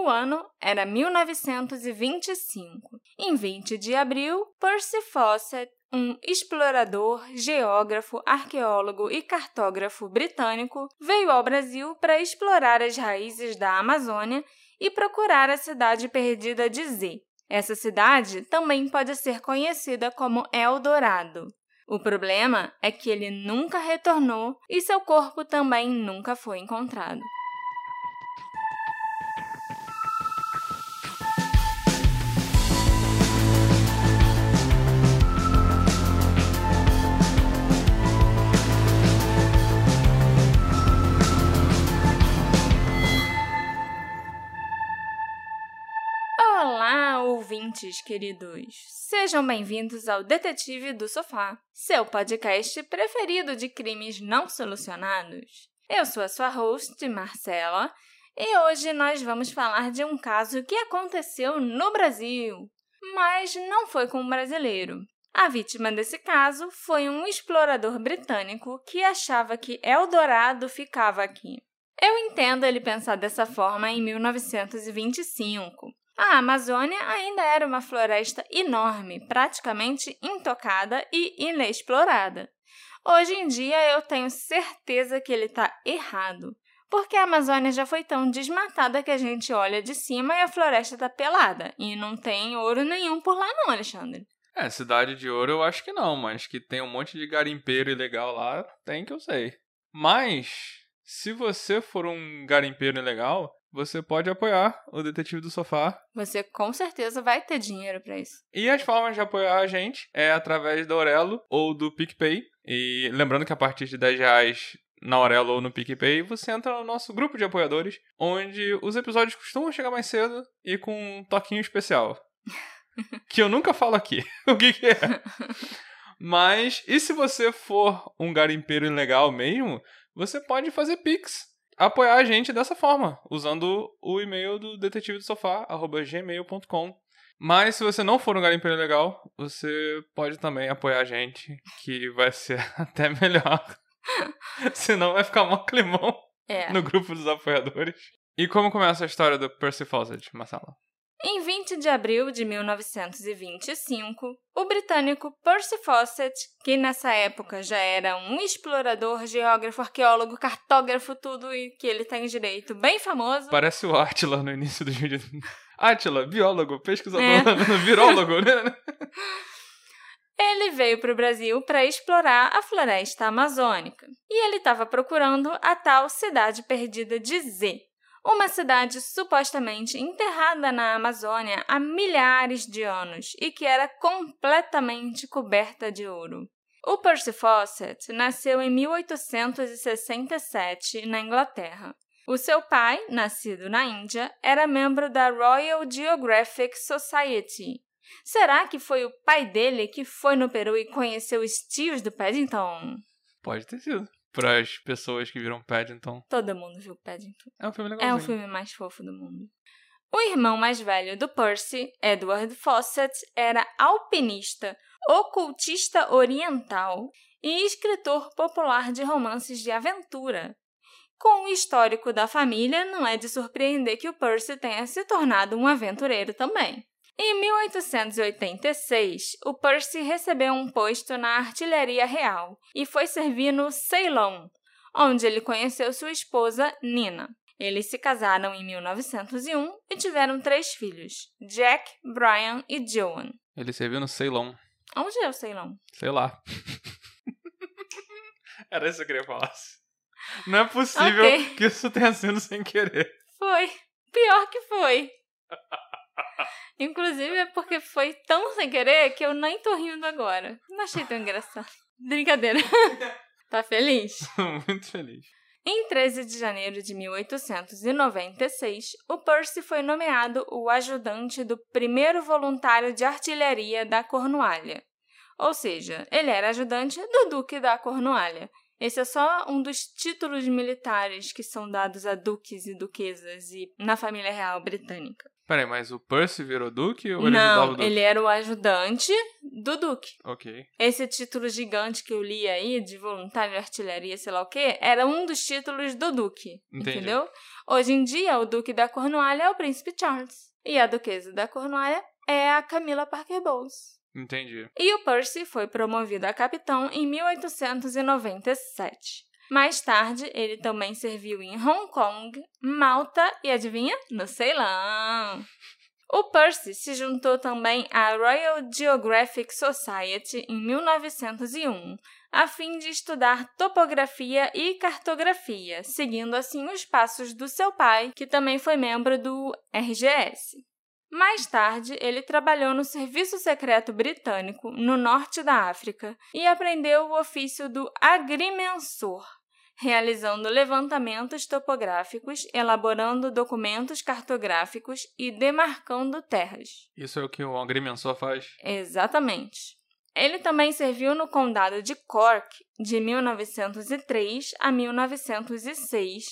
O ano era 1925. Em 20 de abril, Percy Fawcett, um explorador, geógrafo, arqueólogo e cartógrafo britânico, veio ao Brasil para explorar as raízes da Amazônia e procurar a cidade perdida de Z. Essa cidade também pode ser conhecida como Eldorado. O problema é que ele nunca retornou e seu corpo também nunca foi encontrado. Ouvintes queridos! Sejam bem-vindos ao Detetive do Sofá, seu podcast preferido de crimes não solucionados. Eu sou a sua host, Marcela, e hoje nós vamos falar de um caso que aconteceu no Brasil, mas não foi com um brasileiro. A vítima desse caso foi um explorador britânico que achava que Eldorado ficava aqui. Eu entendo ele pensar dessa forma em 1925, a Amazônia ainda era uma floresta enorme, praticamente intocada e inexplorada. Hoje em dia eu tenho certeza que ele está errado, porque a Amazônia já foi tão desmatada que a gente olha de cima e a floresta está pelada, e não tem ouro nenhum por lá não, Alexandre. É, cidade de ouro eu acho que não, mas que tem um monte de garimpeiro ilegal lá, tem que eu sei. Mas, se você for um garimpeiro ilegal, você pode apoiar o Detetive do Sofá. Você com certeza vai ter dinheiro para isso. E as formas de apoiar a gente é através do Aurelo ou do PicPay. E lembrando que a partir de 10 reais na Aurelo ou no PicPay, você entra no nosso grupo de apoiadores, onde os episódios costumam chegar mais cedo e com um toquinho especial. que eu nunca falo aqui. o que, que é? Mas, e se você for um garimpeiro ilegal mesmo, você pode fazer Pix apoiar a gente dessa forma, usando o e-mail do detetive do sofá, gmail.com. Mas se você não for um garimpeiro legal, você pode também apoiar a gente, que vai ser até melhor. Senão vai ficar mó climão é. no grupo dos apoiadores. E como começa a história do Percy Fawcett, Marcela? Em 20 de abril de 1925, o britânico Percy Fawcett, que nessa época já era um explorador, geógrafo, arqueólogo, cartógrafo, tudo e que ele tem direito bem famoso. Parece o Átila no início do vídeo. Átila, biólogo, pesquisador, é. virólogo, né? Ele veio para o Brasil para explorar a floresta amazônica e ele estava procurando a tal cidade perdida de Z, uma cidade supostamente enterrada na Amazônia há milhares de anos e que era completamente coberta de ouro. O Percy Fawcett nasceu em 1867 na Inglaterra. O seu pai, nascido na Índia, era membro da Royal Geographic Society. Será que foi o pai dele que foi no Peru e conheceu os tios do Paddington? Pode ter sido para as pessoas que viram Paddington. Todo mundo viu Paddington. É um filme legal. É o filme mais fofo do mundo. O irmão mais velho do Percy, Edward Fawcett, era alpinista, ocultista oriental e escritor popular de romances de aventura. Com o histórico da família, não é de surpreender que o Percy tenha se tornado um aventureiro também. Em 1886, o Percy recebeu um posto na artilharia real e foi servir no Ceylon, onde ele conheceu sua esposa Nina. Eles se casaram em 1901 e tiveram três filhos, Jack, Brian e Joan. Ele serviu no Ceylon. Onde é o Ceylon? Sei lá. Era isso que eu queria falar. Não é possível okay. que isso tenha sido sem querer. Foi. Pior que foi. Inclusive é porque foi tão sem querer que eu nem tô rindo agora. Não achei tão engraçado. Brincadeira. tá feliz? Muito feliz. Em 13 de janeiro de 1896, o Percy foi nomeado o ajudante do primeiro voluntário de artilharia da Cornualha. Ou seja, ele era ajudante do Duque da Cornualha. Esse é só um dos títulos militares que são dados a duques e duquesas e na família real britânica. Peraí, mas o Percy virou duque ou ele Não, ajudava o duque? ele era o ajudante do duque. Ok. Esse título gigante que eu li aí, de voluntário de artilharia, sei lá o quê, era um dos títulos do duque. Entendi. Entendeu? Hoje em dia, o duque da Cornualha é o príncipe Charles. E a duquesa da Cornualha é a Camila Parker Bowles. Entendi. E o Percy foi promovido a capitão em 1897. Mais tarde, ele também serviu em Hong Kong, Malta e, adivinha? No Ceilão. O Percy se juntou também à Royal Geographic Society em 1901, a fim de estudar topografia e cartografia, seguindo assim os passos do seu pai, que também foi membro do RGS. Mais tarde, ele trabalhou no Serviço Secreto Britânico, no norte da África, e aprendeu o ofício do agrimensor, realizando levantamentos topográficos, elaborando documentos cartográficos e demarcando terras. Isso é o que o agrimensor faz? Exatamente. Ele também serviu no Condado de Cork de 1903 a 1906,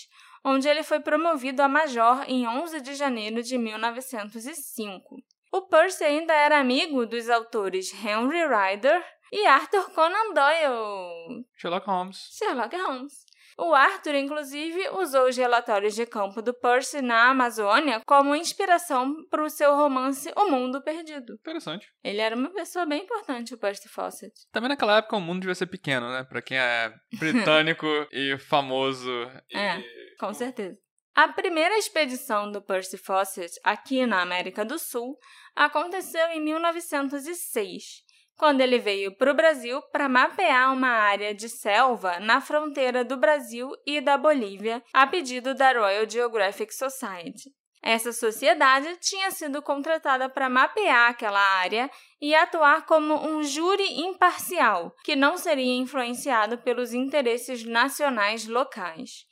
onde ele foi promovido a major em 11 de janeiro de 1905. O Percy ainda era amigo dos autores Henry Rider e Arthur Conan Doyle. Sherlock Holmes. Sherlock Holmes. O Arthur, inclusive, usou os relatórios de campo do Percy na Amazônia como inspiração para o seu romance O Mundo Perdido. Interessante. Ele era uma pessoa bem importante, o Percy Fawcett. Também naquela época o mundo devia ser pequeno, né? Pra quem é britânico e famoso. E... É. Com certeza. A primeira expedição do Percy Fawcett aqui na América do Sul aconteceu em 1906, quando ele veio para o Brasil para mapear uma área de selva na fronteira do Brasil e da Bolívia, a pedido da Royal Geographic Society. Essa sociedade tinha sido contratada para mapear aquela área e atuar como um júri imparcial, que não seria influenciado pelos interesses nacionais locais.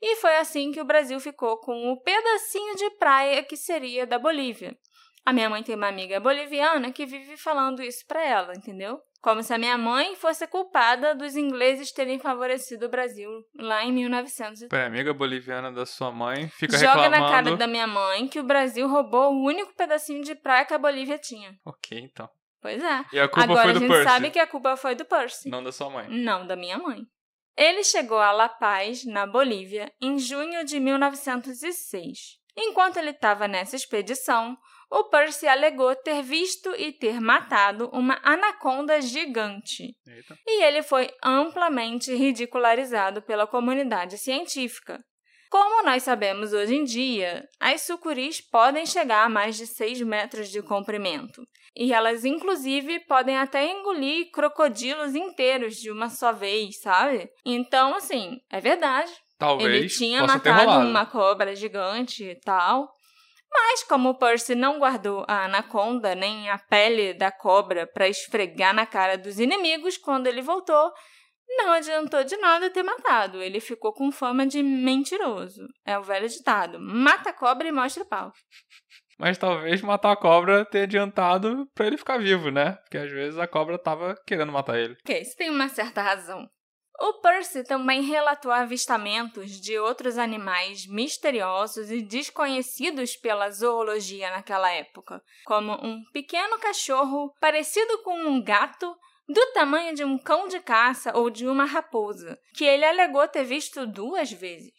E foi assim que o Brasil ficou com o pedacinho de praia que seria da Bolívia. A minha mãe tem uma amiga boliviana que vive falando isso para ela, entendeu? Como se a minha mãe fosse culpada dos ingleses terem favorecido o Brasil lá em 1900. Peraí, amiga boliviana da sua mãe fica Joga reclamando... na cara da minha mãe que o Brasil roubou o único pedacinho de praia que a Bolívia tinha. Ok, então. Pois é. E a culpa Agora foi a do gente Percy, sabe que a culpa foi do Percy. não da sua mãe. Não, da minha mãe. Ele chegou a La Paz, na Bolívia, em junho de 1906. Enquanto ele estava nessa expedição, o Percy alegou ter visto e ter matado uma anaconda gigante. Eita. E ele foi amplamente ridicularizado pela comunidade científica. Como nós sabemos hoje em dia, as sucuris podem chegar a mais de 6 metros de comprimento. E elas, inclusive, podem até engolir crocodilos inteiros de uma só vez, sabe? Então, assim, é verdade. Talvez Ele tinha matado uma cobra gigante e tal. Mas como o Percy não guardou a anaconda nem a pele da cobra para esfregar na cara dos inimigos quando ele voltou, não adiantou de nada ter matado. Ele ficou com fama de mentiroso. É o velho ditado: mata a cobra e mostra o pau. Mas talvez matar a cobra tenha adiantado pra ele ficar vivo, né? Porque às vezes a cobra tava querendo matar ele. Ok, isso tem uma certa razão. O Percy também relatou avistamentos de outros animais misteriosos e desconhecidos pela zoologia naquela época, como um pequeno cachorro parecido com um gato do tamanho de um cão de caça ou de uma raposa, que ele alegou ter visto duas vezes.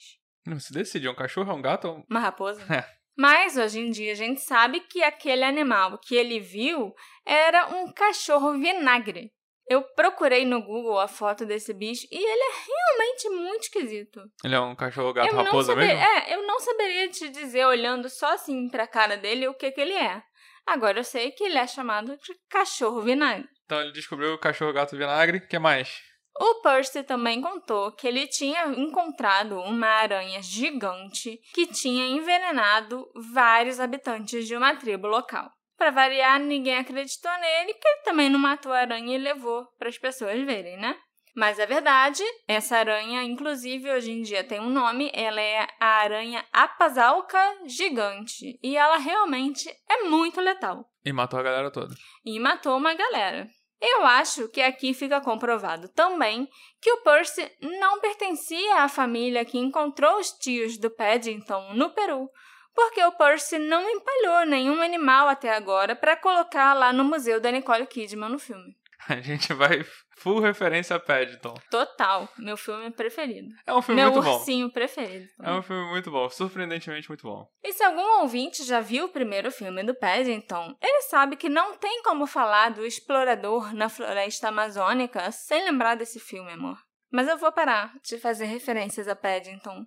Não se decide, é um cachorro, é um gato? um- Uma raposa? É. Mas hoje em dia a gente sabe que aquele animal que ele viu era um cachorro vinagre. Eu procurei no Google a foto desse bicho e ele é realmente muito esquisito. Ele é um cachorro, gato, eu não raposa saber- mesmo? É, eu não saberia te dizer olhando só assim pra cara dele o que que ele é. Agora eu sei que ele é chamado de cachorro vinagre. Então ele descobriu o cachorro, gato, vinagre. O que mais? O Percy também contou que ele tinha encontrado uma aranha gigante que tinha envenenado vários habitantes de uma tribo local. Para variar, ninguém acreditou nele, porque ele também não matou a aranha e levou para as pessoas verem, né? Mas é verdade, essa aranha, inclusive, hoje em dia tem um nome, ela é a aranha apazalca gigante. E ela realmente é muito letal E matou a galera toda. e matou uma galera. Eu acho que aqui fica comprovado também que o Percy não pertencia à família que encontrou os tios do Paddington no Peru, porque o Percy não empalhou nenhum animal até agora para colocar lá no museu da Nicole Kidman no filme. A gente vai full referência a Paddington. Total, meu filme preferido. É um filme meu muito bom. ursinho preferido. É um filme muito bom, surpreendentemente muito bom. E se algum ouvinte já viu o primeiro filme do Paddington, ele sabe que não tem como falar do explorador na floresta amazônica sem lembrar desse filme, amor. Mas eu vou parar de fazer referências a Paddington.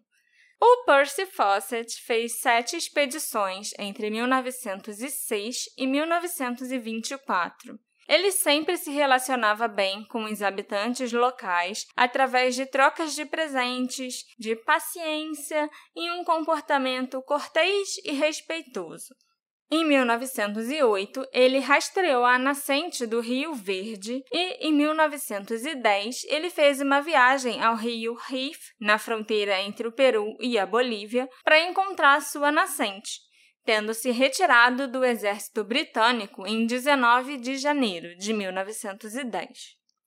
O Percy Fawcett fez sete expedições entre 1906 e 1924. Ele sempre se relacionava bem com os habitantes locais através de trocas de presentes, de paciência e um comportamento cortês e respeitoso. Em 1908, ele rastreou a nascente do Rio Verde e, em 1910, ele fez uma viagem ao rio Rif, na fronteira entre o Peru e a Bolívia, para encontrar sua nascente, tendo se retirado do exército britânico em 19 de janeiro de 1910.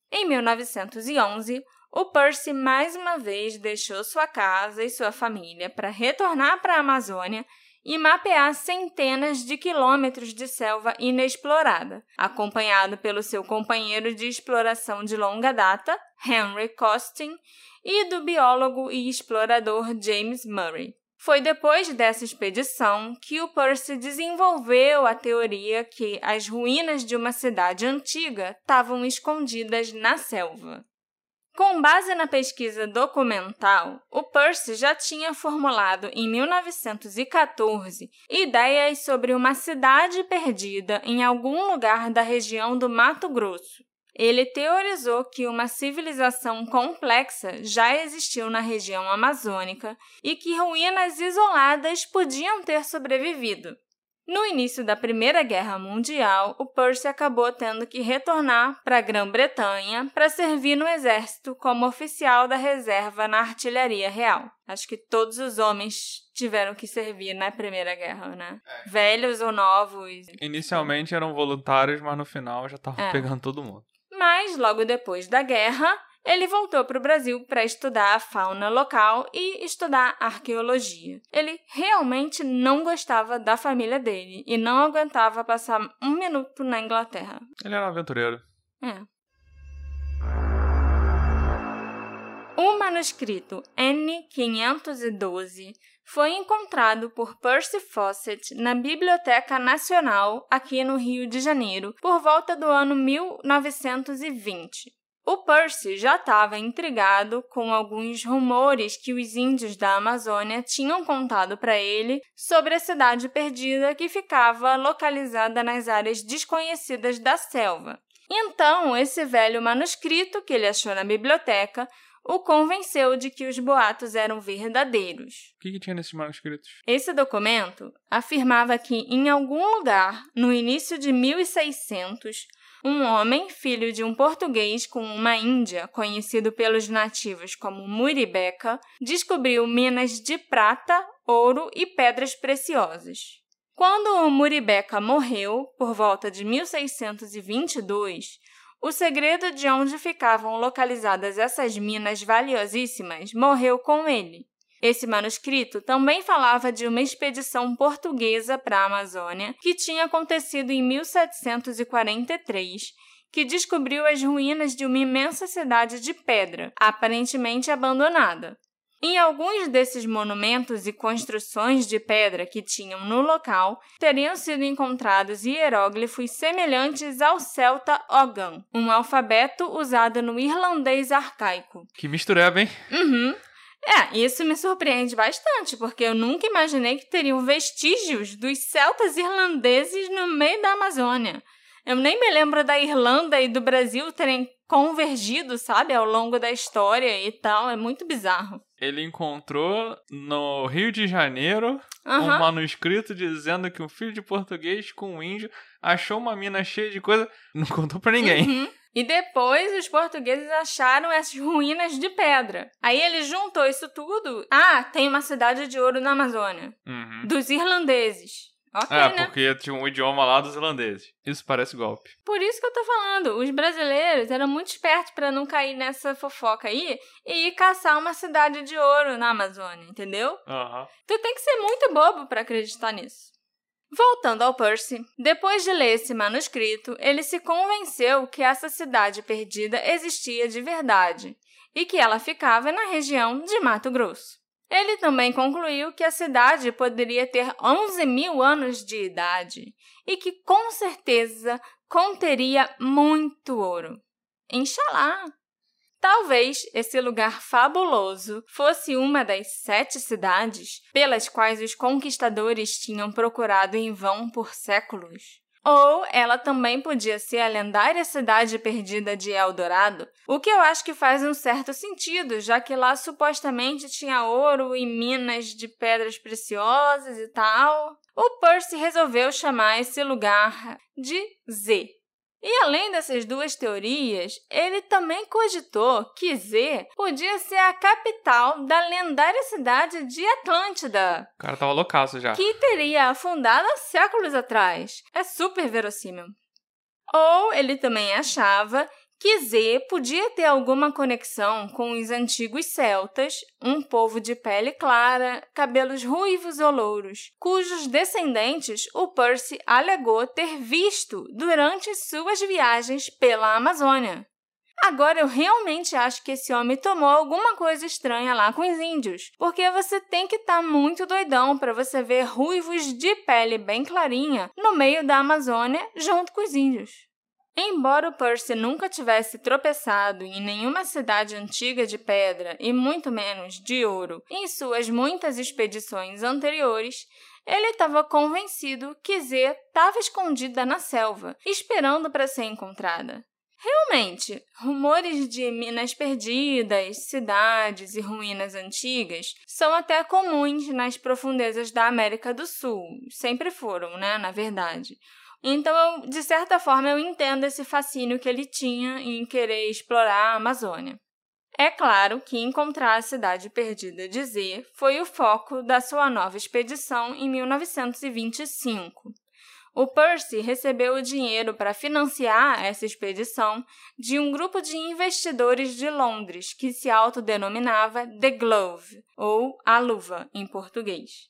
Em 1911, o Percy mais uma vez deixou sua casa e sua família para retornar para a Amazônia e mapear centenas de quilômetros de selva inexplorada, acompanhado pelo seu companheiro de exploração de longa data, Henry Costin, e do biólogo e explorador James Murray. Foi depois dessa expedição que o Percy desenvolveu a teoria que as ruínas de uma cidade antiga estavam escondidas na selva. Com base na pesquisa documental, o Percy já tinha formulado em 1914 ideias sobre uma cidade perdida em algum lugar da região do Mato Grosso. Ele teorizou que uma civilização complexa já existiu na região amazônica e que ruínas isoladas podiam ter sobrevivido. No início da Primeira Guerra Mundial, o Percy acabou tendo que retornar para a Grã-Bretanha para servir no exército como oficial da reserva na artilharia real. Acho que todos os homens tiveram que servir na Primeira Guerra, né? É. Velhos ou novos. Inicialmente eram voluntários, mas no final já estavam é. pegando todo mundo. Mas logo depois da guerra, ele voltou para o Brasil para estudar a fauna local e estudar arqueologia. Ele realmente não gostava da família dele e não aguentava passar um minuto na Inglaterra. Ele era um aventureiro. É. O manuscrito N512 foi encontrado por Percy Fawcett na Biblioteca Nacional aqui no Rio de Janeiro por volta do ano 1920. O Percy já estava intrigado com alguns rumores que os índios da Amazônia tinham contado para ele sobre a cidade perdida que ficava localizada nas áreas desconhecidas da selva. Então, esse velho manuscrito que ele achou na biblioteca o convenceu de que os boatos eram verdadeiros. O que, que, tinha nesses manuscritos? Esse documento afirmava que, em algum lugar, no início de 1600, um homem, filho de um português com uma índia, conhecido pelos nativos como Muribeca, descobriu minas de prata, ouro e pedras preciosas. Quando o Muribeca morreu, por volta de 1622, o segredo de onde ficavam localizadas essas minas valiosíssimas morreu com ele. Esse manuscrito também falava de uma expedição portuguesa para a Amazônia que tinha acontecido em 1743, que descobriu as ruínas de uma imensa cidade de pedra, aparentemente abandonada. Em alguns desses monumentos e construções de pedra que tinham no local, teriam sido encontrados hieróglifos semelhantes ao celta Ogan, um alfabeto usado no irlandês arcaico. Que mistureba, hein? Uhum. É, isso me surpreende bastante, porque eu nunca imaginei que teriam vestígios dos celtas irlandeses no meio da Amazônia. Eu nem me lembro da Irlanda e do Brasil terem convergido, sabe, ao longo da história e tal. É muito bizarro. Ele encontrou no Rio de Janeiro uhum. um manuscrito dizendo que um filho de português com um índio achou uma mina cheia de coisa. Não contou pra ninguém. Uhum. E depois os portugueses acharam essas ruínas de pedra. Aí ele juntou isso tudo. Ah, tem uma cidade de ouro na Amazônia. Uhum. Dos irlandeses. Ok, é, né? porque tinha um idioma lá dos irlandeses. Isso parece golpe. Por isso que eu tô falando, os brasileiros eram muito espertos pra não cair nessa fofoca aí e ir caçar uma cidade de ouro na Amazônia, entendeu? Aham. Tu tem que ser muito bobo pra acreditar nisso. Voltando ao Percy, depois de ler esse manuscrito, ele se convenceu que essa cidade perdida existia de verdade e que ela ficava na região de Mato Grosso. Ele também concluiu que a cidade poderia ter 11 mil anos de idade e que, com certeza, conteria muito ouro. Inxalá! Talvez esse lugar fabuloso fosse uma das sete cidades pelas quais os conquistadores tinham procurado em vão por séculos. Ou ela também podia ser a lendária cidade perdida de Eldorado, o que eu acho que faz um certo sentido, já que lá supostamente tinha ouro e minas de pedras preciosas e tal. O Percy resolveu chamar esse lugar de Z. E além dessas duas teorias, ele também cogitou que Z podia ser a capital da lendária cidade de Atlântida, O cara tava loucaço já. que teria afundado há séculos atrás. É super verossímil. Ou ele também achava que Z podia ter alguma conexão com os antigos celtas, um povo de pele clara, cabelos ruivos ou louros, cujos descendentes o Percy alegou ter visto durante suas viagens pela Amazônia. Agora eu realmente acho que esse homem tomou alguma coisa estranha lá com os índios, porque você tem que estar muito doidão para você ver ruivos de pele bem clarinha no meio da Amazônia junto com os índios. Embora o Percy nunca tivesse tropeçado em nenhuma cidade antiga de pedra e muito menos de ouro em suas muitas expedições anteriores, ele estava convencido que Z estava escondida na selva, esperando para ser encontrada. Realmente, rumores de minas perdidas, cidades e ruínas antigas são até comuns nas profundezas da América do Sul. Sempre foram, né, na verdade. Então, eu, de certa forma, eu entendo esse fascínio que ele tinha em querer explorar a Amazônia. É claro que encontrar a cidade perdida de Z foi o foco da sua nova expedição em 1925. O Percy recebeu o dinheiro para financiar essa expedição de um grupo de investidores de Londres que se autodenominava The Glove, ou a luva em português.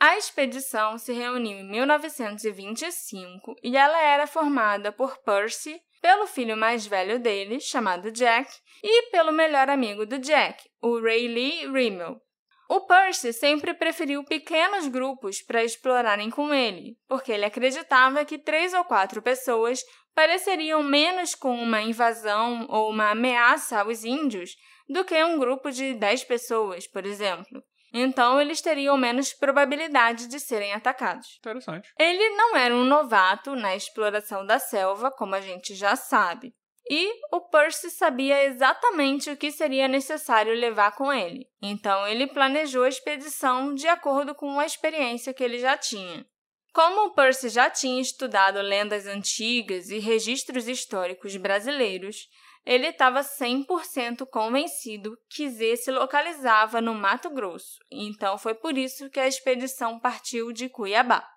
A expedição se reuniu em 1925 e ela era formada por Percy, pelo filho mais velho dele, chamado Jack, e pelo melhor amigo do Jack, o Rayleigh Rimmel. O Percy sempre preferiu pequenos grupos para explorarem com ele, porque ele acreditava que três ou quatro pessoas pareceriam menos com uma invasão ou uma ameaça aos índios do que um grupo de dez pessoas, por exemplo. Então, eles teriam menos probabilidade de serem atacados. Interessante. Ele não era um novato na exploração da selva, como a gente já sabe. E o Percy sabia exatamente o que seria necessário levar com ele. Então, ele planejou a expedição de acordo com a experiência que ele já tinha. Como o Percy já tinha estudado lendas antigas e registros históricos brasileiros, ele estava 100% convencido que Z se localizava no Mato Grosso, então foi por isso que a expedição partiu de Cuiabá.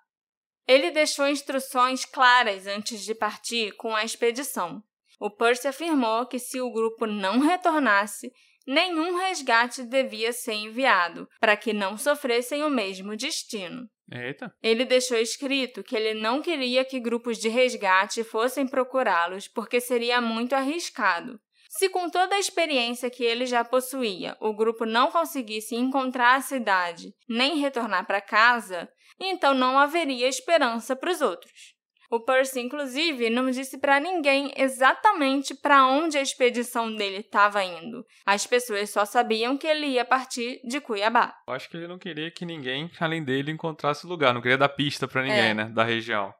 Ele deixou instruções claras antes de partir com a expedição. O Percy afirmou que se o grupo não retornasse, nenhum resgate devia ser enviado, para que não sofressem o mesmo destino. Eita. Ele deixou escrito que ele não queria que grupos de resgate fossem procurá-los porque seria muito arriscado. Se com toda a experiência que ele já possuía, o grupo não conseguisse encontrar a cidade nem retornar para casa, então não haveria esperança para os outros. O Percy, inclusive, não disse para ninguém exatamente para onde a expedição dele estava indo. As pessoas só sabiam que ele ia partir de Cuiabá. Eu acho que ele não queria que ninguém, além dele, encontrasse o lugar. Não queria dar pista pra ninguém, É. né? Da região.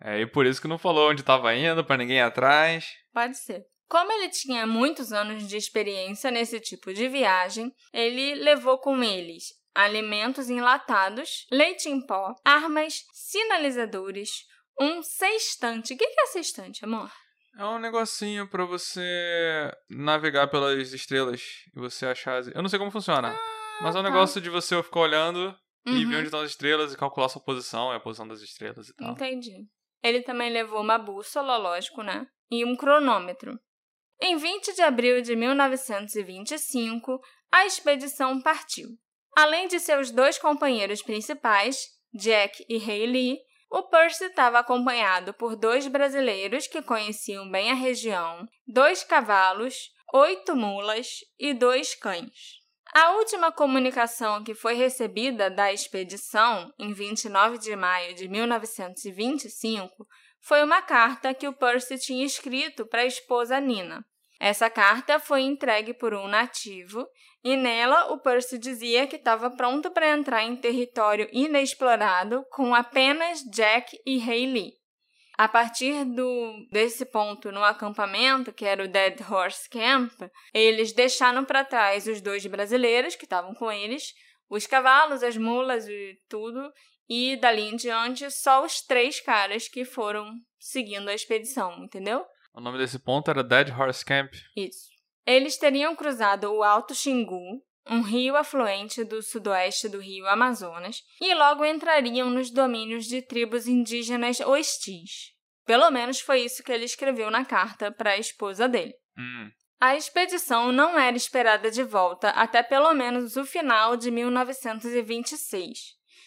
É, e por isso que não falou onde tava indo, pra ninguém ir atrás. Pode ser. Como ele tinha muitos anos de experiência nesse tipo de viagem, ele levou com eles alimentos enlatados, leite em pó, armas, sinalizadores, um sextante. O que é sextante, amor? É um negocinho pra você navegar pelas estrelas e você achar. Eu não sei como funciona. mas é um tá. negócio de você ficar olhando e Uhum. ver onde estão as estrelas e calcular sua posição e a posição das estrelas e tal. Entendi. Ele também levou uma bússola, lógico, né? E um cronômetro. Em 20 de abril de 1925, a expedição partiu. Além de seus dois companheiros principais, Jack e Haley, o Percy estava acompanhado por dois brasileiros que conheciam bem a região, dois cavalos, oito mulas e dois cães. A última comunicação que foi recebida da expedição, em 29 de maio de 1925, foi uma carta que o Percy tinha escrito para a esposa Nina. Essa carta foi entregue por um nativo e nela o Percy dizia que estava pronto para entrar em território inexplorado com apenas Jack e Hayley. A partir do, desse ponto no acampamento, que era o Dead Horse Camp, eles deixaram para trás os dois brasileiros que estavam com eles, os cavalos, as mulas e tudo, e dali em diante só os três caras que foram seguindo a expedição, entendeu? O nome desse ponto era Dead Horse Camp. Isso. Eles teriam cruzado o Alto Xingu, um rio afluente do sudoeste do rio Amazonas, e logo entrariam nos domínios de tribos indígenas hostis. Pelo menos foi isso que ele escreveu na carta para a esposa dele. Hum. A expedição não era esperada de volta até pelo menos o final de 1926.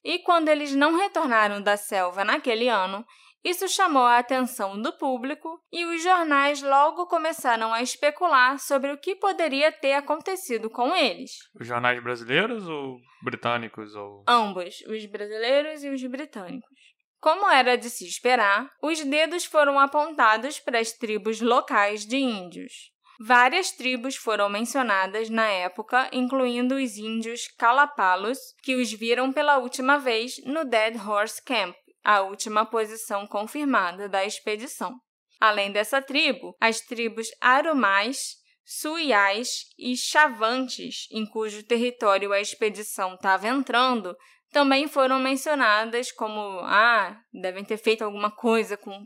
E quando eles não retornaram da selva naquele ano, isso chamou a atenção do público e os jornais logo começaram a especular sobre o que poderia ter acontecido com eles. Os jornais brasileiros ou britânicos ou. Ambos, os brasileiros e os britânicos. Como era de se esperar, os dedos foram apontados para as tribos locais de índios. Várias tribos foram mencionadas na época, incluindo os índios Calapalos, que os viram pela última vez no Dead Horse Camp, a última posição confirmada da expedição. Além dessa tribo, as tribos Arumais, Suiais e Chavantes, em cujo território a expedição estava entrando, também foram mencionadas como, ah, devem ter feito alguma coisa com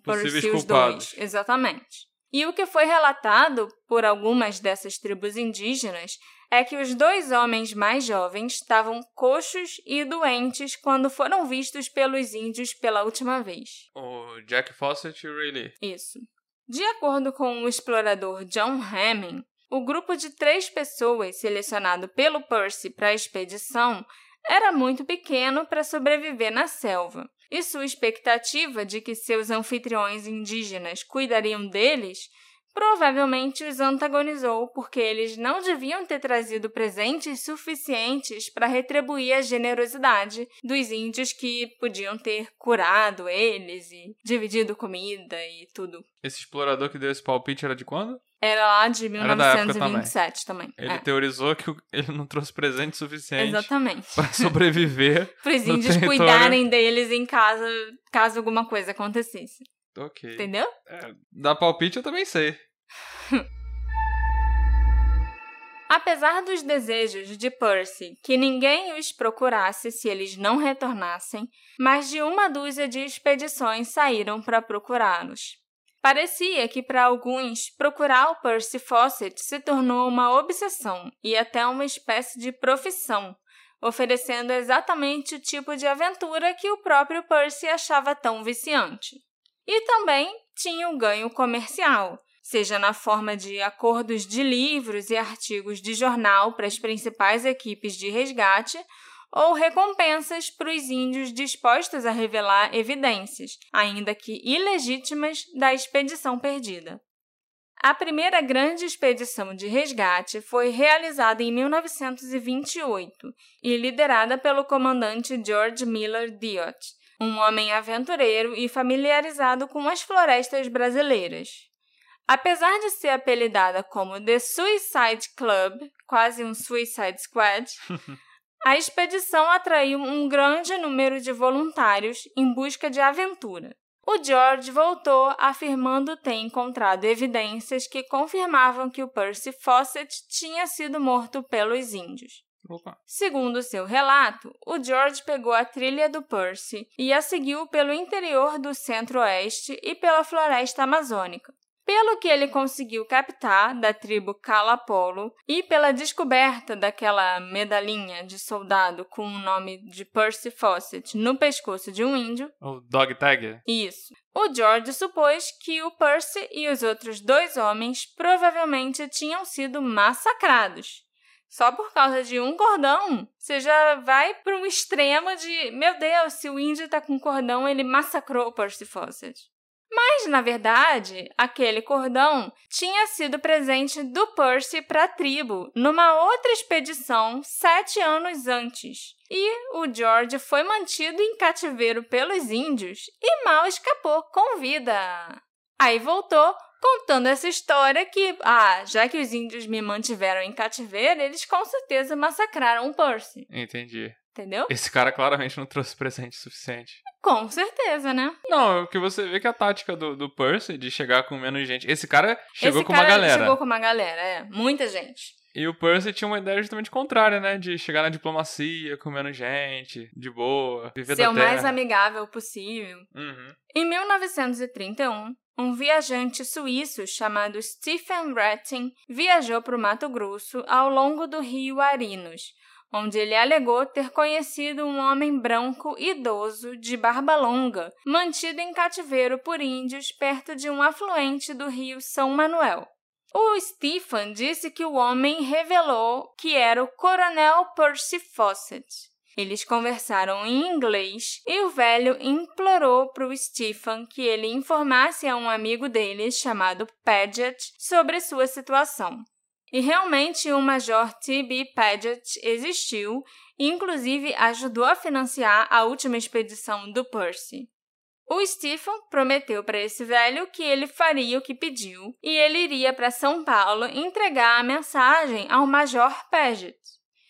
os dois. Exatamente. E o que foi relatado por algumas dessas tribos indígenas é que os dois homens mais jovens estavam coxos e doentes quando foram vistos pelos índios pela última vez. O Jack Fawcett e o Ray Lee. Isso. De acordo com o explorador John Hamming, o grupo de três pessoas selecionado pelo Percy para a expedição era muito pequeno para sobreviver na selva, e sua expectativa de que seus anfitriões indígenas cuidariam deles provavelmente os antagonizou porque eles não deviam ter trazido presentes suficientes para retribuir a generosidade dos índios que podiam ter curado eles e dividido comida e tudo. Esse explorador que deu esse palpite era de quando? Era lá de Era da época 1927 também. Ele É, teorizou que ele não trouxe presente suficiente Exatamente. para sobreviver. Para os índios território. cuidarem deles em casa, caso alguma coisa acontecesse. Ok. Entendeu? É, dar palpite eu também sei. Apesar dos desejos de Percy que ninguém os procurasse se eles não retornassem, mais de uma dúzia de expedições saíram para procurá-los. Parecia que para alguns procurar o Percy Fawcett se tornou uma obsessão e até uma espécie de profissão, oferecendo exatamente o tipo de aventura que o próprio Percy achava tão viciante. E também tinha um ganho comercial, seja na forma de acordos de livros e artigos de jornal para as principais equipes de resgate, ou recompensas para os índios dispostos a revelar evidências, ainda que ilegítimas, da expedição perdida. A primeira grande expedição de resgate foi realizada em 1928 e liderada pelo comandante George Miller Diott, um homem aventureiro e familiarizado com as florestas brasileiras. Apesar de ser apelidada como The Suicide Club, quase um Suicide Squad, a expedição atraiu um grande número de voluntários em busca de aventura. O George voltou afirmando ter encontrado evidências que confirmavam que o Percy Fawcett tinha sido morto pelos índios. Opa. Segundo seu relato, o George pegou a trilha do Percy e a seguiu pelo interior do centro-oeste e pela floresta amazônica. pelo que ele conseguiu captar da tribo Calapolo e pela descoberta daquela medalhinha de soldado com o nome de Percy Fawcett no pescoço de um índio. O dog tag? Isso. O George supôs que o Percy e os outros dois homens provavelmente tinham sido massacrados. Só por causa de um cordão, você já vai para um extremo de, meu Deus, se o índio tá com cordão, ele massacrou Percy Fawcett. Mas, na verdade, aquele cordão tinha sido presente do Percy para a tribo numa outra expedição sete anos antes. E o George foi mantido em cativeiro pelos índios e mal escapou com vida. Aí voltou contando essa história que, ah, já que os índios me mantiveram em cativeiro, eles com certeza massacraram o Percy. Entendi. Entendeu? Esse cara claramente não trouxe presente suficiente. Com certeza, né? Não, o que você vê que a tática do, do Percy de chegar com menos gente. Esse cara chegou Esse com cara uma galera. chegou com uma galera, é. Muita gente. E o Percy tinha uma ideia justamente contrária, né? De chegar na diplomacia, com menos gente, de boa, viver Ser da o terra. mais amigável possível. Uhum. Em 1931, um viajante suíço chamado Stephen Ratting viajou para o Mato Grosso ao longo do rio Arinos, onde ele alegou ter conhecido um homem branco idoso de barba longa, mantido em cativeiro por índios perto de um afluente do rio São Manuel. O Stephen disse que o homem revelou que era o Coronel Percy Fawcett. Eles conversaram em inglês e o velho implorou para o Stephen que ele informasse a um amigo dele chamado Paget sobre sua situação. E realmente o Major T.B. Paget existiu e, inclusive, ajudou a financiar a última expedição do Percy. O Stephen prometeu para esse velho que ele faria o que pediu e ele iria para São Paulo entregar a mensagem ao Major Paget.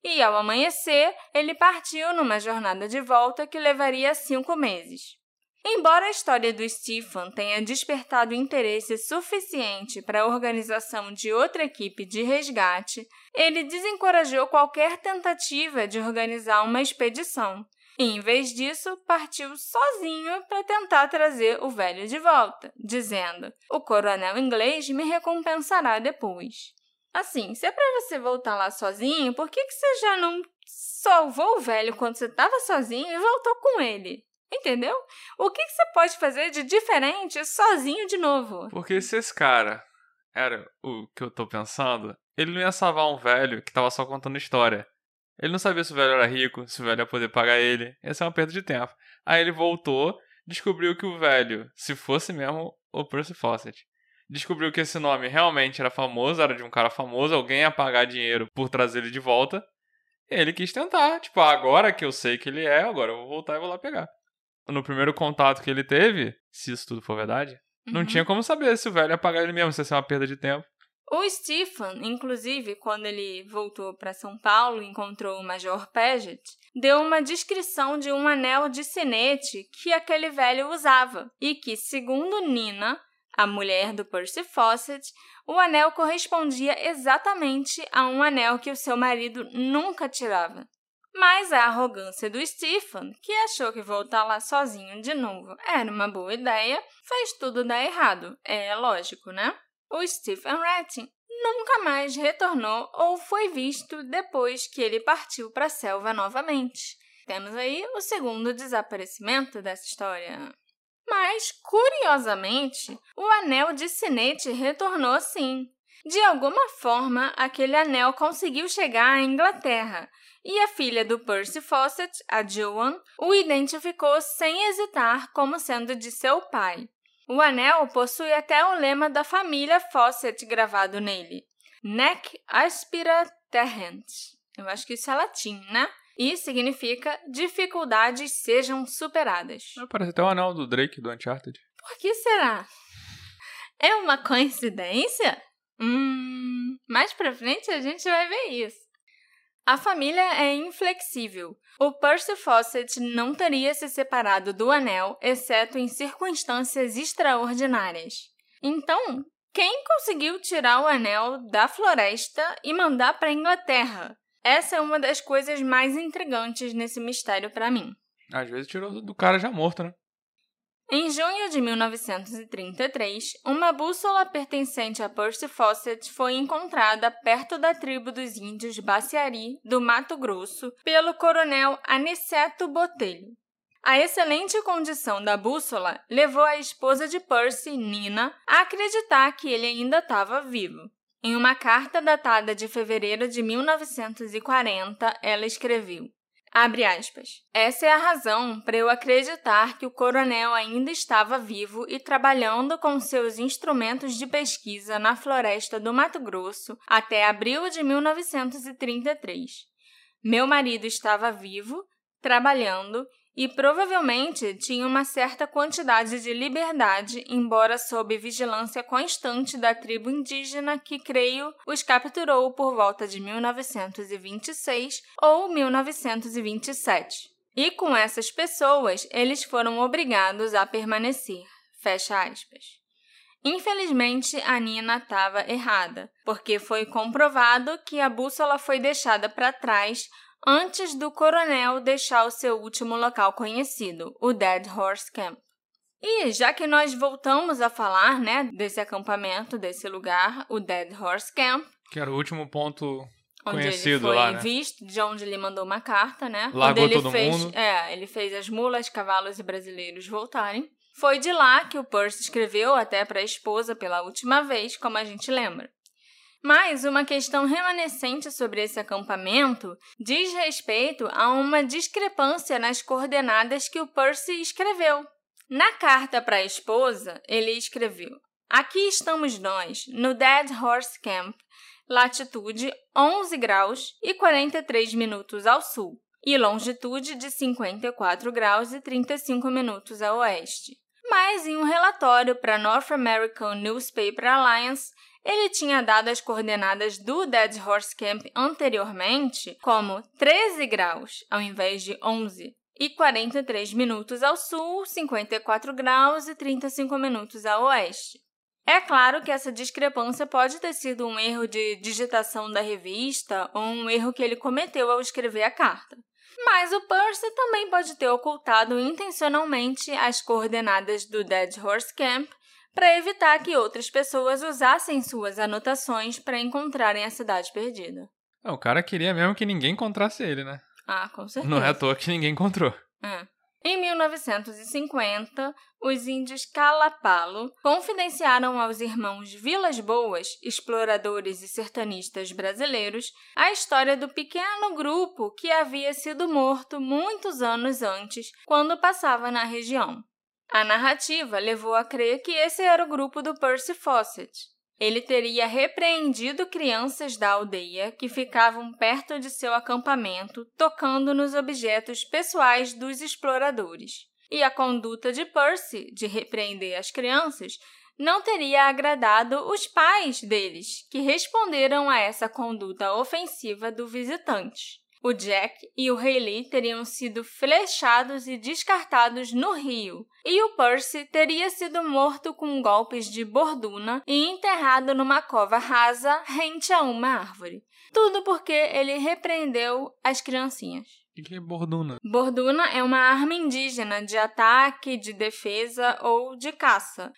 E ao amanhecer, ele partiu numa jornada de volta que levaria cinco meses. Embora a história do Stephen tenha despertado interesse suficiente para a organização de outra equipe de resgate, ele desencorajou qualquer tentativa de organizar uma expedição e, em vez disso, partiu sozinho para tentar trazer o velho de volta, dizendo: O coronel inglês me recompensará depois. Assim, se é para você voltar lá sozinho, por que, que você já não salvou o velho quando você estava sozinho e voltou com ele? Entendeu? O que, que você pode fazer de diferente sozinho de novo? Porque se esse cara era o que eu tô pensando, ele não ia salvar um velho que tava só contando história. Ele não sabia se o velho era rico, se o velho ia poder pagar ele. Essa é uma perda de tempo. Aí ele voltou, descobriu que o velho, se fosse mesmo o Percy Fawcett, descobriu que esse nome realmente era famoso, era de um cara famoso, alguém ia pagar dinheiro por trazer ele de volta. Ele quis tentar. Tipo, agora que eu sei que ele é, agora eu vou voltar e vou lá pegar. No primeiro contato que ele teve, se isso tudo for verdade, não Uhum. tinha como saber se o velho ia pagar ele mesmo, se ia ser uma perda de tempo. O Stephen, inclusive, quando ele voltou para São Paulo e encontrou o Major Paget, deu uma descrição de um anel de sinete que aquele velho usava e que, segundo Nina, a mulher do Percy Fawcett, o anel correspondia exatamente a um anel que o seu marido nunca tirava. Mas a arrogância do Stephen, que achou que voltar lá sozinho de novo era uma boa ideia, fez tudo dar errado. É lógico, né? O Stephen Ratting nunca mais retornou ou foi visto depois que ele partiu para a selva novamente. Temos aí o segundo desaparecimento dessa história. Mas, curiosamente, o anel de sinete retornou sim. De alguma forma, aquele anel conseguiu chegar à Inglaterra e a filha do Percy Fawcett, a Joan, o identificou sem hesitar como sendo de seu pai. O anel possui até o lema da família Fawcett gravado nele: Nec aspira terrent. Eu acho que isso é latim, né? E significa dificuldades sejam superadas. Parece até o anel do Drake do Uncharted. Por que será? É uma coincidência? Hum, mais pra frente a gente vai ver isso. A família é inflexível. O Percy Fawcett não teria se separado do anel, exceto em circunstâncias extraordinárias. Então, quem conseguiu tirar o anel da floresta e mandar para a Inglaterra? Essa é uma das coisas mais intrigantes nesse mistério para mim. Às vezes tirou do cara já morto, né? Em junho de 1933, uma bússola pertencente a Percy Fawcett foi encontrada perto da tribo dos índios Baciari, do Mato Grosso, pelo coronel Aniceto Botelho. A excelente condição da bússola levou a esposa de Percy, Nina, a acreditar que ele ainda estava vivo. Em uma carta datada de fevereiro de 1940, ela escreveu: aspas. Essa é a razão para eu acreditar que o coronel ainda estava vivo e trabalhando com seus instrumentos de pesquisa na floresta do Mato Grosso até abril de 1933. Meu marido estava vivo, trabalhando e provavelmente tinha uma certa quantidade de liberdade, embora sob vigilância constante da tribo indígena que, creio, os capturou por volta de 1926 ou 1927. E com essas pessoas, eles foram obrigados a permanecer. Fecha aspas. Infelizmente, a Nina estava errada, porque foi comprovado que a bússola foi deixada para trás antes do coronel deixar o seu último local conhecido, o Dead Horse Camp. E já que nós voltamos a falar, né, desse acampamento, desse lugar, o Dead Horse Camp, que era o último ponto onde conhecido ele foi lá, né? visto, de onde ele mandou uma carta, né? Largou todo fez, mundo. É, ele fez as mulas, cavalos e brasileiros voltarem. Foi de lá que o Percy escreveu até para a esposa pela última vez, como a gente lembra. Mas uma questão remanescente sobre esse acampamento diz respeito a uma discrepância nas coordenadas que o Percy escreveu. Na carta para a esposa, ele escreveu: Aqui estamos nós, no Dead Horse Camp, latitude 11 graus e 43 minutos ao sul, e longitude de 54 graus e 35 minutos a oeste. Mas em um relatório para North American Newspaper Alliance, ele tinha dado as coordenadas do Dead Horse Camp anteriormente como 13 graus ao invés de 11 e 43 minutos ao sul, 54 graus e 35 minutos a oeste. É claro que essa discrepância pode ter sido um erro de digitação da revista ou um erro que ele cometeu ao escrever a carta. Mas o Percy também pode ter ocultado intencionalmente as coordenadas do Dead Horse Camp para evitar que outras pessoas usassem suas anotações para encontrarem a cidade perdida. É, o cara queria mesmo que ninguém encontrasse ele, né? Ah, com certeza. Não é à toa que ninguém encontrou. É. Em 1950, os índios Calapalo confidenciaram aos irmãos Vilas Boas, exploradores e sertanistas brasileiros, a história do pequeno grupo que havia sido morto muitos anos antes, quando passava na região. A narrativa levou a crer que esse era o grupo do Percy Fawcett. Ele teria repreendido crianças da aldeia que ficavam perto de seu acampamento, tocando nos objetos pessoais dos exploradores. E a conduta de Percy de repreender as crianças não teria agradado os pais deles, que responderam a essa conduta ofensiva do visitante. O Jack e o Haley teriam sido flechados e descartados no rio, e o Percy teria sido morto com golpes de borduna e enterrado numa cova rasa rente a uma árvore. Tudo porque ele repreendeu as criancinhas. O que é borduna? Borduna é uma arma indígena de ataque, de defesa ou de caça.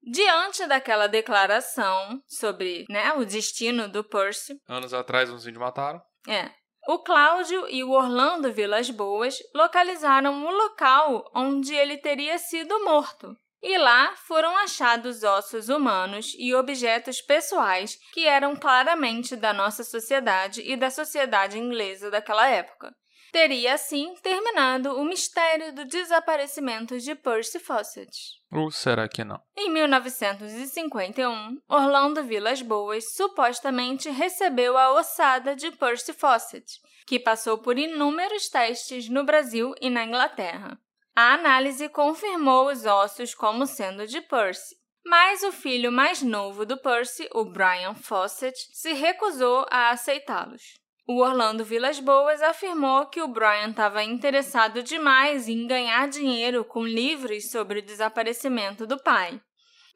Diante daquela declaração sobre né, o destino do Percy, Anos atrás, uns índios mataram. é, o Cláudio e o Orlando Vilas Boas localizaram o local onde ele teria sido morto. E lá foram achados ossos humanos e objetos pessoais que eram claramente da nossa sociedade e da sociedade inglesa daquela época. Teria assim terminado o mistério do desaparecimento de Percy Fawcett. Ou será que não? Em 1951, Orlando Vilas Boas supostamente recebeu a ossada de Percy Fawcett, que passou por inúmeros testes no Brasil e na Inglaterra. A análise confirmou os ossos como sendo de Percy, mas o filho mais novo do Percy, o Brian Fawcett, se recusou a aceitá-los. O Orlando Vilas Boas afirmou que o Brian estava interessado demais em ganhar dinheiro com livros sobre o desaparecimento do pai.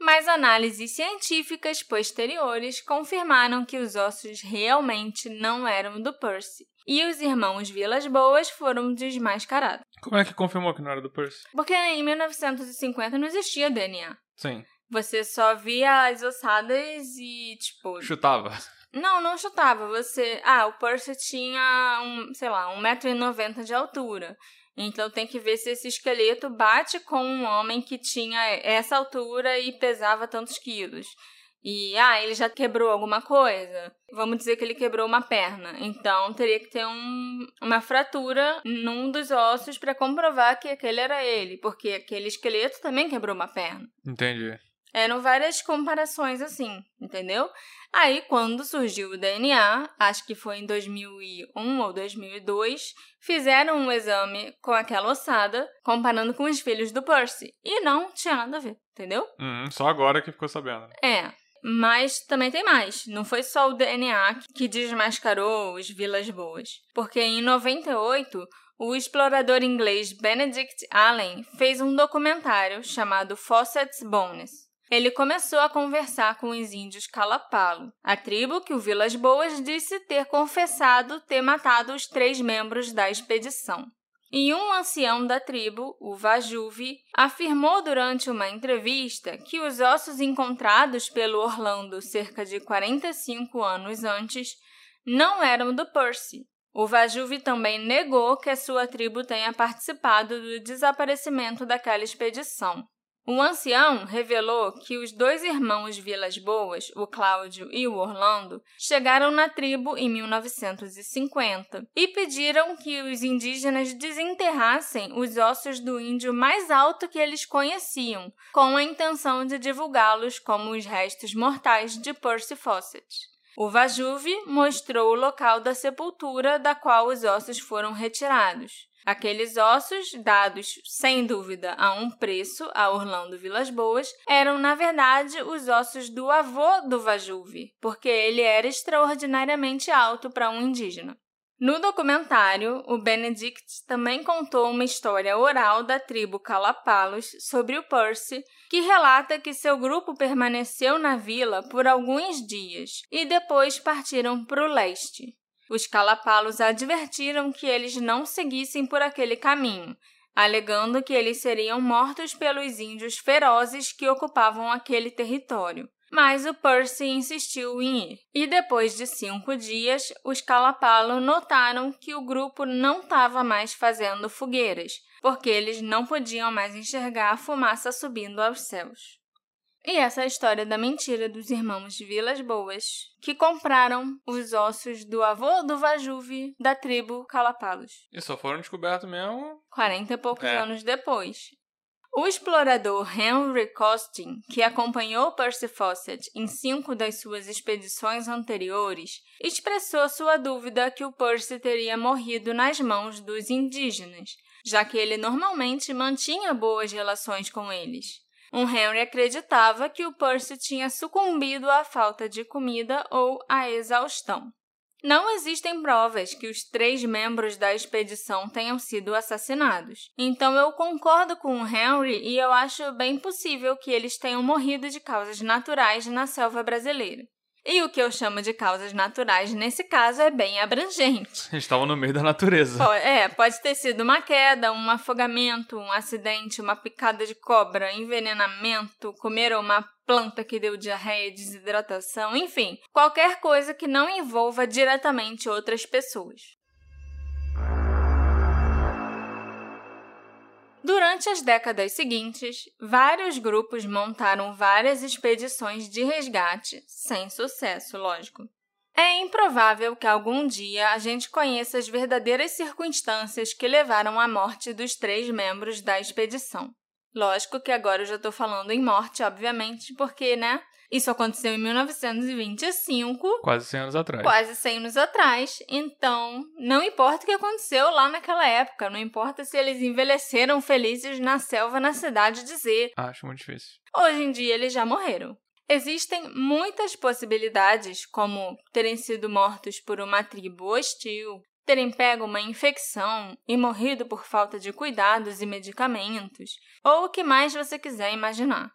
Mas análises científicas posteriores confirmaram que os ossos realmente não eram do Percy, e os irmãos Vilas Boas foram desmascarados. Como é que confirmou que não era do Percy? Porque em 1950 não existia DNA. Sim. Você só via as ossadas e, tipo. Chutava. Não, não chutava. Você. Ah, o Percy tinha um, sei lá, 1,90m de altura. Então tem que ver se esse esqueleto bate com um homem que tinha essa altura e pesava tantos quilos. E, ah, ele já quebrou alguma coisa. Vamos dizer que ele quebrou uma perna. Então, teria que ter um, uma fratura num dos ossos para comprovar que aquele era ele. Porque aquele esqueleto também quebrou uma perna. Entendi. Eram várias comparações assim, entendeu? Aí, quando surgiu o DNA, acho que foi em 2001 ou 2002, fizeram um exame com aquela ossada, comparando com os filhos do Percy. E não tinha nada a ver, entendeu? Uhum, só agora que ficou sabendo. É. Mas também tem mais. Não foi só o DNA que desmascarou os Vilas Boas. Porque em 98, o explorador inglês Benedict Allen fez um documentário chamado Fawcett's Bones. Ele começou a conversar com os índios Calapalo, a tribo que o Vilas Boas disse ter confessado ter matado os três membros da expedição. E um ancião da tribo, o Vajuvi, afirmou durante uma entrevista que os ossos encontrados pelo Orlando cerca de 45 anos antes não eram do Percy. O Vajuvi também negou que a sua tribo tenha participado do desaparecimento daquela expedição. O ancião revelou que os dois irmãos Vilas Boas, o Cláudio e o Orlando, chegaram na tribo em 1950 e pediram que os indígenas desenterrassem os ossos do índio mais alto que eles conheciam, com a intenção de divulgá-los como os restos mortais de Percy Fawcett. O Vajuve mostrou o local da sepultura da qual os ossos foram retirados. Aqueles ossos, dados sem dúvida a um preço a Orlando Vilas Boas, eram na verdade os ossos do avô do Vajuve, porque ele era extraordinariamente alto para um indígena. No documentário, o Benedict também contou uma história oral da tribo Calapalos sobre o Percy, que relata que seu grupo permaneceu na vila por alguns dias e depois partiram para o leste. Os calapalos advertiram que eles não seguissem por aquele caminho, alegando que eles seriam mortos pelos índios ferozes que ocupavam aquele território. Mas o Percy insistiu em ir. E depois de cinco dias, os Calapalo notaram que o grupo não estava mais fazendo fogueiras, porque eles não podiam mais enxergar a fumaça subindo aos céus. E essa é a história da mentira dos irmãos de Vilas Boas, que compraram os ossos do avô do Vajuve da tribo Calapalos. E só foram descobertos mesmo. 40 e poucos é. anos depois. O explorador Henry Costin, que acompanhou Percy Fawcett em cinco das suas expedições anteriores, expressou sua dúvida que o Percy teria morrido nas mãos dos indígenas, já que ele normalmente mantinha boas relações com eles. Um Henry acreditava que o Percy tinha sucumbido à falta de comida ou à exaustão. Não existem provas que os três membros da expedição tenham sido assassinados. Então eu concordo com o Henry e eu acho bem possível que eles tenham morrido de causas naturais na selva brasileira. E o que eu chamo de causas naturais nesse caso é bem abrangente. Eles estavam no meio da natureza. É, pode ter sido uma queda, um afogamento, um acidente, uma picada de cobra, envenenamento, comeram uma planta que deu diarreia, desidratação, enfim, qualquer coisa que não envolva diretamente outras pessoas. Durante as décadas seguintes, vários grupos montaram várias expedições de resgate, sem sucesso, lógico. É improvável que algum dia a gente conheça as verdadeiras circunstâncias que levaram à morte dos três membros da expedição. Lógico que agora eu já estou falando em morte, obviamente, porque, né? Isso aconteceu em 1925. Quase 100 anos atrás. Quase 100 anos atrás. Então, não importa o que aconteceu lá naquela época. Não importa se eles envelheceram felizes na selva, na cidade, dizer. Acho muito difícil. Hoje em dia, eles já morreram. Existem muitas possibilidades, como terem sido mortos por uma tribo hostil, terem pego uma infecção e morrido por falta de cuidados e medicamentos, ou o que mais você quiser imaginar.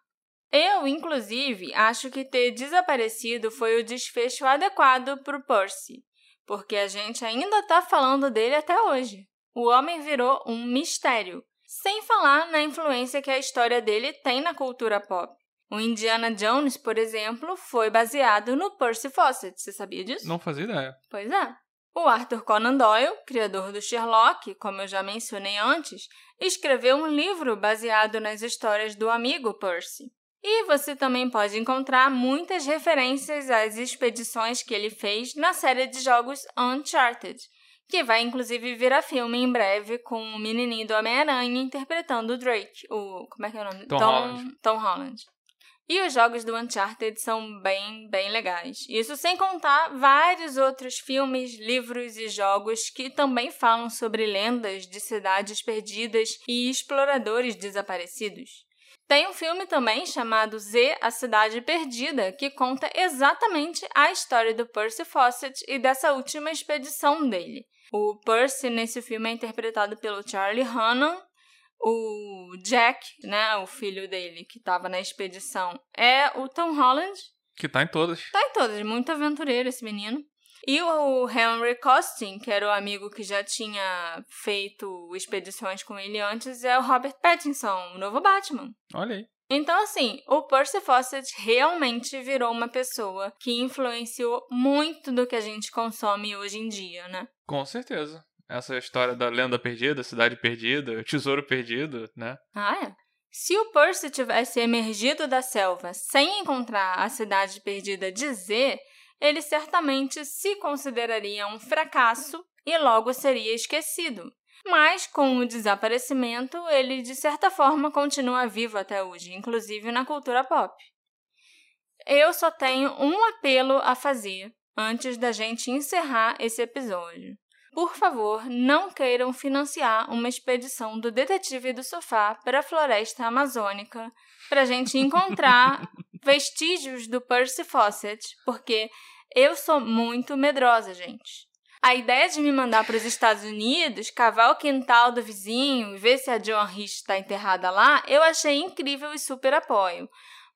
Eu, inclusive, acho que ter desaparecido foi o desfecho adequado para o Percy, porque a gente ainda está falando dele até hoje. o homem virou um mistério, sem falar na influência que a história dele tem na cultura pop. O Indiana Jones, por exemplo, foi baseado no Percy Fawcett. Você sabia disso? Não fazia ideia. Pois é. O Arthur Conan Doyle, criador do Sherlock, como eu já mencionei antes, escreveu um livro baseado nas histórias do amigo Percy. E você também pode encontrar muitas referências às expedições que ele fez na série de jogos Uncharted, que vai inclusive virar filme em breve com o menininho do Homem-Aranha interpretando o Drake, o como é que é o nome? Tom Holland. Tom Holland. E os jogos do Uncharted são bem, bem legais. Isso sem contar vários outros filmes, livros e jogos que também falam sobre lendas de cidades perdidas e exploradores desaparecidos. Tem um filme também chamado Z, A Cidade Perdida, que conta exatamente a história do Percy Fawcett e dessa última expedição dele. O Percy nesse filme é interpretado pelo Charlie Hunnam o Jack, né, o filho dele que estava na expedição, é o Tom Holland. Que tá em todas. Tá em todas, muito aventureiro esse menino. E o Henry Costin, que era o amigo que já tinha feito expedições com ele antes, é o Robert Pattinson, o novo Batman. Olha aí. Então, assim, o Percy Fawcett realmente virou uma pessoa que influenciou muito do que a gente consome hoje em dia, né? Com certeza. Essa história da lenda perdida, cidade perdida, tesouro perdido, né? Ah, é. Se o Percy tivesse emergido da selva sem encontrar a cidade perdida de Z, ele certamente se consideraria um fracasso e logo seria esquecido. Mas, com o desaparecimento, ele de certa forma continua vivo até hoje, inclusive na cultura pop. Eu só tenho um apelo a fazer antes da gente encerrar esse episódio por favor, não queiram financiar uma expedição do detetive do sofá para a floresta amazônica para a gente encontrar vestígios do Percy Fawcett, porque eu sou muito medrosa, gente. A ideia de me mandar para os Estados Unidos, cavar o quintal do vizinho e ver se a John Rich está enterrada lá, eu achei incrível e super apoio.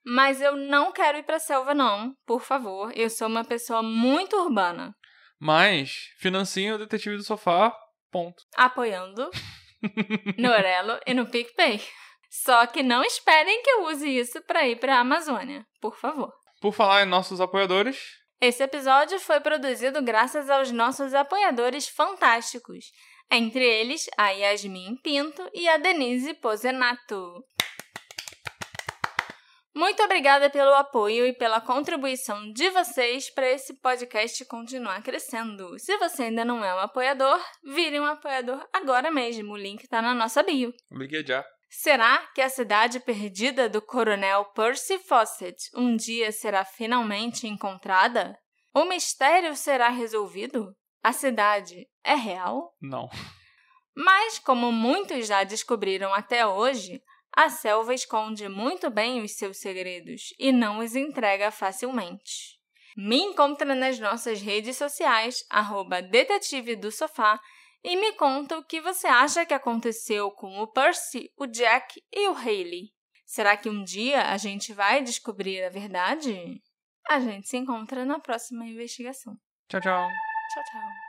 Mas eu não quero ir para a selva, não, por favor. Eu sou uma pessoa muito urbana. Mas financiem o Detetive do Sofá, ponto. Apoiando no Orelo e no PicPay. Só que não esperem que eu use isso para ir para a Amazônia, por favor. Por falar em nossos apoiadores, esse episódio foi produzido graças aos nossos apoiadores fantásticos, entre eles a Yasmin Pinto e a Denise Pozenato. Muito obrigada pelo apoio e pela contribuição de vocês para esse podcast continuar crescendo. Se você ainda não é um apoiador, vire um apoiador agora mesmo. O link está na nossa bio. Já. Será que a cidade perdida do coronel Percy Fawcett um dia será finalmente encontrada? O mistério será resolvido? A cidade é real? Não. Mas, como muitos já descobriram até hoje, a selva esconde muito bem os seus segredos e não os entrega facilmente. Me encontra nas nossas redes sociais, arroba detetive do sofá, e me conta o que você acha que aconteceu com o Percy, o Jack e o Haley. Será que um dia a gente vai descobrir a verdade? A gente se encontra na próxima investigação. Tchau, tchau. Tchau, tchau.